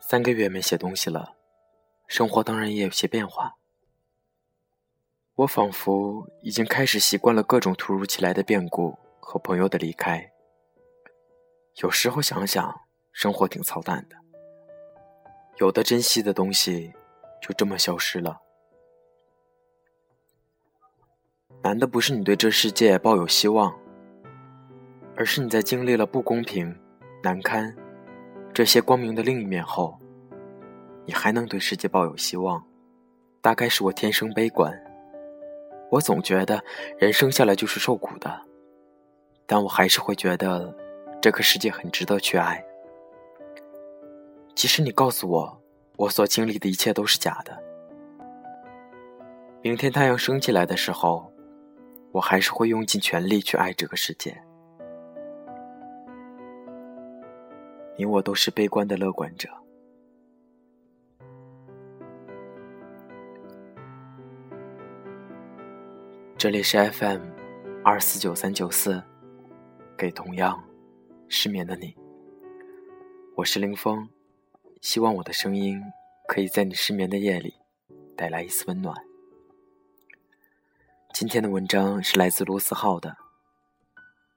三个月没写东西了，生活当然也有些变化。我仿佛已经开始习惯了各种突如其来的变故和朋友的离开。有时候想想，生活挺操蛋的。有的珍惜的东西，就这么消失了。难的不是你对这世界抱有希望，而是你在经历了不公平、难堪。这些光明的另一面后，你还能对世界抱有希望？大概是我天生悲观，我总觉得人生下来就是受苦的，但我还是会觉得这个世界很值得去爱。即使你告诉我，我所经历的一切都是假的，明天太阳升起来的时候，我还是会用尽全力去爱这个世界。你我都是悲观的乐观者。这里是 FM 二四九三九四，给同样失眠的你。我是林峰，希望我的声音可以在你失眠的夜里带来一丝温暖。今天的文章是来自卢思浩的，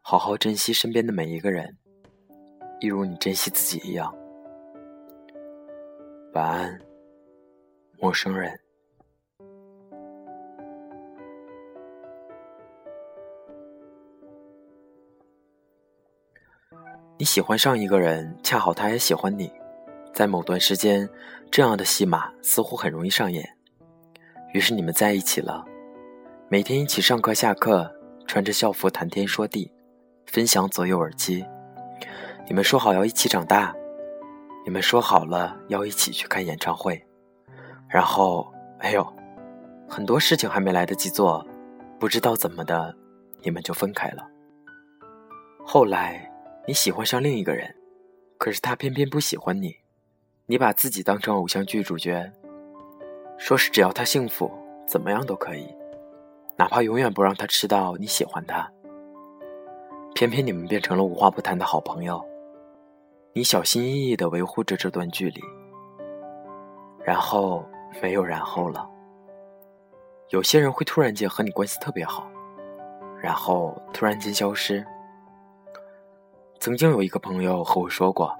好好珍惜身边的每一个人。一如你珍惜自己一样。晚安，陌生人。你喜欢上一个人，恰好他也喜欢你，在某段时间，这样的戏码似乎很容易上演。于是你们在一起了，每天一起上课下课，穿着校服谈天说地，分享左右耳机。你们说好要一起长大，你们说好了要一起去看演唱会，然后，哎呦，很多事情还没来得及做，不知道怎么的，你们就分开了。后来你喜欢上另一个人，可是他偏偏不喜欢你，你把自己当成偶像剧主角，说是只要他幸福，怎么样都可以，哪怕永远不让他知道你喜欢他。偏偏你们变成了无话不谈的好朋友。你小心翼翼的维护着这段距离，然后没有然后了。有些人会突然间和你关系特别好，然后突然间消失。曾经有一个朋友和我说过，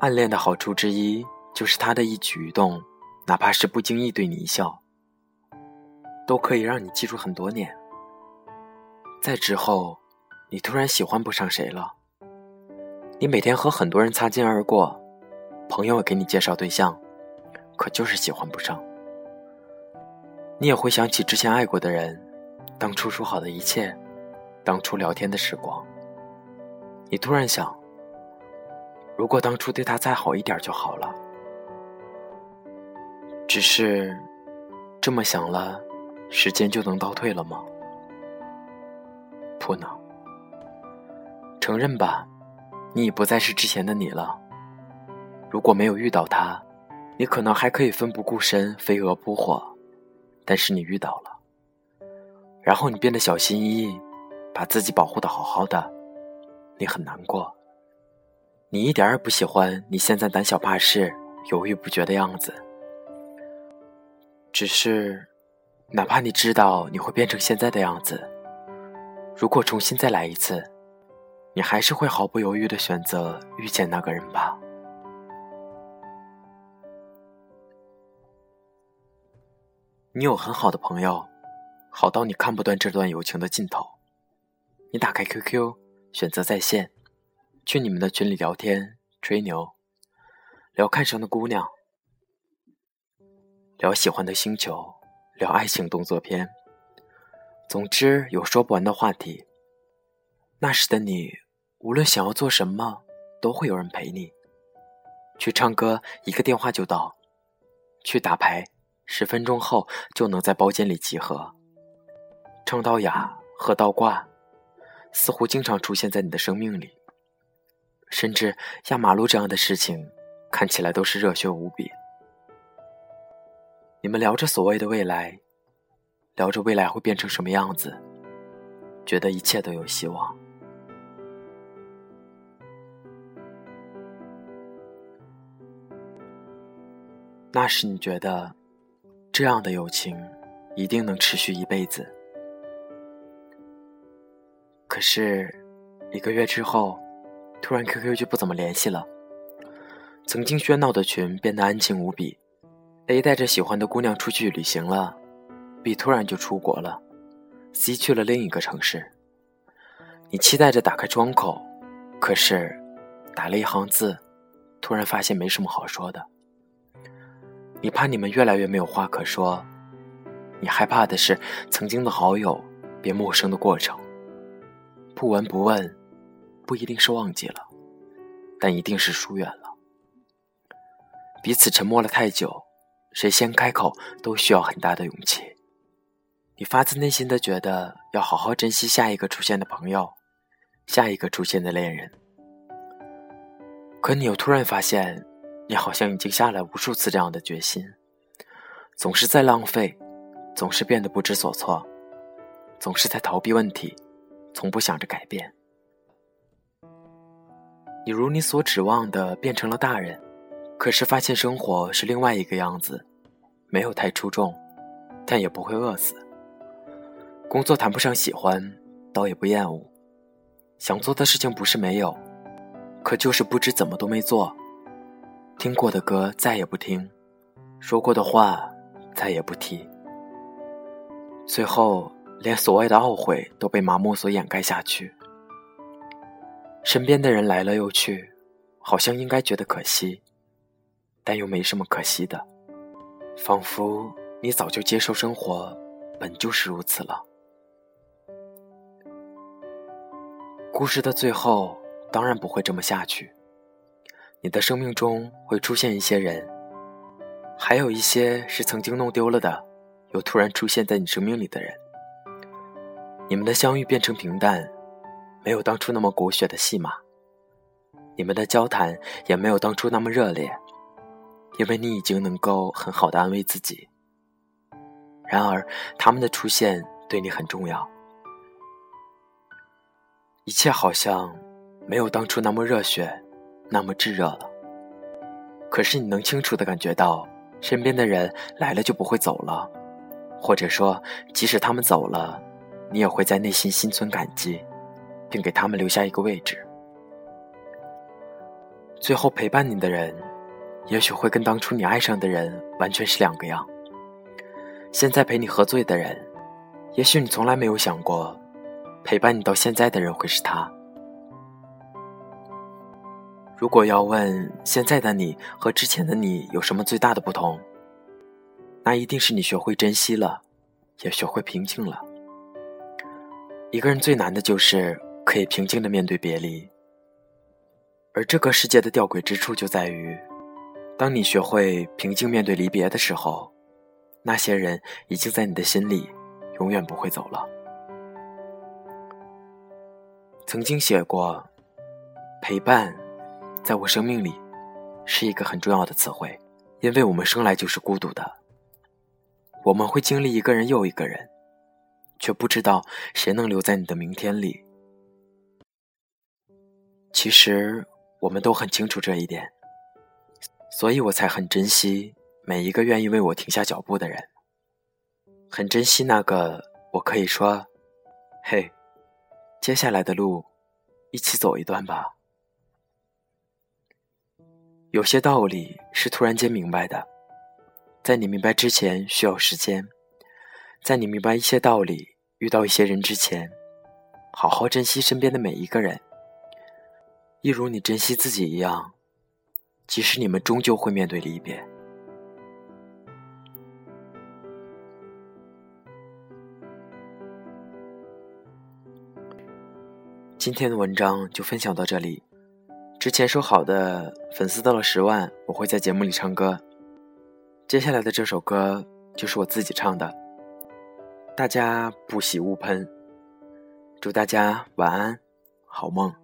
暗恋的好处之一就是他的一举一动，哪怕是不经意对你一笑，都可以让你记住很多年。在之后，你突然喜欢不上谁了。你每天和很多人擦肩而过，朋友给你介绍对象，可就是喜欢不上。你也会想起之前爱过的人，当初说好的一切，当初聊天的时光。你突然想，如果当初对他再好一点就好了。只是，这么想了，时间就能倒退了吗？不能。承认吧。你已不再是之前的你了。如果没有遇到他，你可能还可以奋不顾身、飞蛾扑火。但是你遇到了，然后你变得小心翼翼，把自己保护的好好的。你很难过。你一点也不喜欢你现在胆小怕事、犹豫不决的样子。只是，哪怕你知道你会变成现在的样子，如果重新再来一次。你还是会毫不犹豫的选择遇见那个人吧。你有很好的朋友，好到你看不断这段友情的尽头。你打开 QQ，选择在线，去你们的群里聊天、吹牛，聊看上的姑娘，聊喜欢的星球，聊爱情动作片。总之，有说不完的话题。那时的你。无论想要做什么，都会有人陪你。去唱歌，一个电话就到；去打牌，十分钟后就能在包间里集合。唱到哑，喝到挂，似乎经常出现在你的生命里。甚至压马路这样的事情，看起来都是热血无比。你们聊着所谓的未来，聊着未来会变成什么样子，觉得一切都有希望。那时你觉得，这样的友情一定能持续一辈子。可是，一个月之后，突然 QQ 就不怎么联系了。曾经喧闹的群变得安静无比。A 带着喜欢的姑娘出去旅行了，B 突然就出国了，C 去了另一个城市。你期待着打开窗口，可是，打了一行字，突然发现没什么好说的。你怕你们越来越没有话可说，你害怕的是曾经的好友变陌生的过程。不闻不问，不一定是忘记了，但一定是疏远了。彼此沉默了太久，谁先开口都需要很大的勇气。你发自内心的觉得要好好珍惜下一个出现的朋友，下一个出现的恋人，可你又突然发现。你好像已经下了无数次这样的决心，总是在浪费，总是变得不知所措，总是在逃避问题，从不想着改变。你如你所指望的变成了大人，可是发现生活是另外一个样子，没有太出众，但也不会饿死。工作谈不上喜欢，倒也不厌恶。想做的事情不是没有，可就是不知怎么都没做。听过的歌再也不听，说过的话再也不提，最后连所谓的懊悔都被麻木所掩盖下去。身边的人来了又去，好像应该觉得可惜，但又没什么可惜的，仿佛你早就接受生活本就是如此了。故事的最后当然不会这么下去。你的生命中会出现一些人，还有一些是曾经弄丢了的，又突然出现在你生命里的人。你们的相遇变成平淡，没有当初那么狗血的戏码。你们的交谈也没有当初那么热烈，因为你已经能够很好的安慰自己。然而，他们的出现对你很重要。一切好像没有当初那么热血。那么炙热了，可是你能清楚的感觉到，身边的人来了就不会走了，或者说，即使他们走了，你也会在内心心存感激，并给他们留下一个位置。最后陪伴你的人，也许会跟当初你爱上的人完全是两个样。现在陪你喝醉的人，也许你从来没有想过，陪伴你到现在的人会是他。如果要问现在的你和之前的你有什么最大的不同，那一定是你学会珍惜了，也学会平静了。一个人最难的就是可以平静的面对别离，而这个世界的吊诡之处就在于，当你学会平静面对离别的时候，那些人已经在你的心里永远不会走了。曾经写过陪伴。在我生命里，是一个很重要的词汇，因为我们生来就是孤独的。我们会经历一个人又一个人，却不知道谁能留在你的明天里。其实我们都很清楚这一点，所以我才很珍惜每一个愿意为我停下脚步的人，很珍惜那个我可以说：“嘿，接下来的路，一起走一段吧。”有些道理是突然间明白的，在你明白之前需要时间，在你明白一些道理、遇到一些人之前，好好珍惜身边的每一个人，一如你珍惜自己一样。即使你们终究会面对离别。今天的文章就分享到这里。之前说好的粉丝到了十万，我会在节目里唱歌。接下来的这首歌就是我自己唱的，大家不喜勿喷。祝大家晚安，好梦。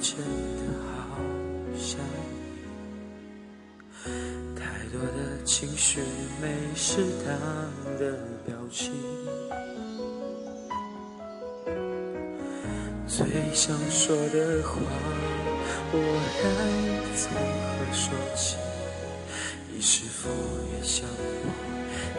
真的好想你。太多的情绪没适当的表情，最想说的话，我该从何说起？你是否也像我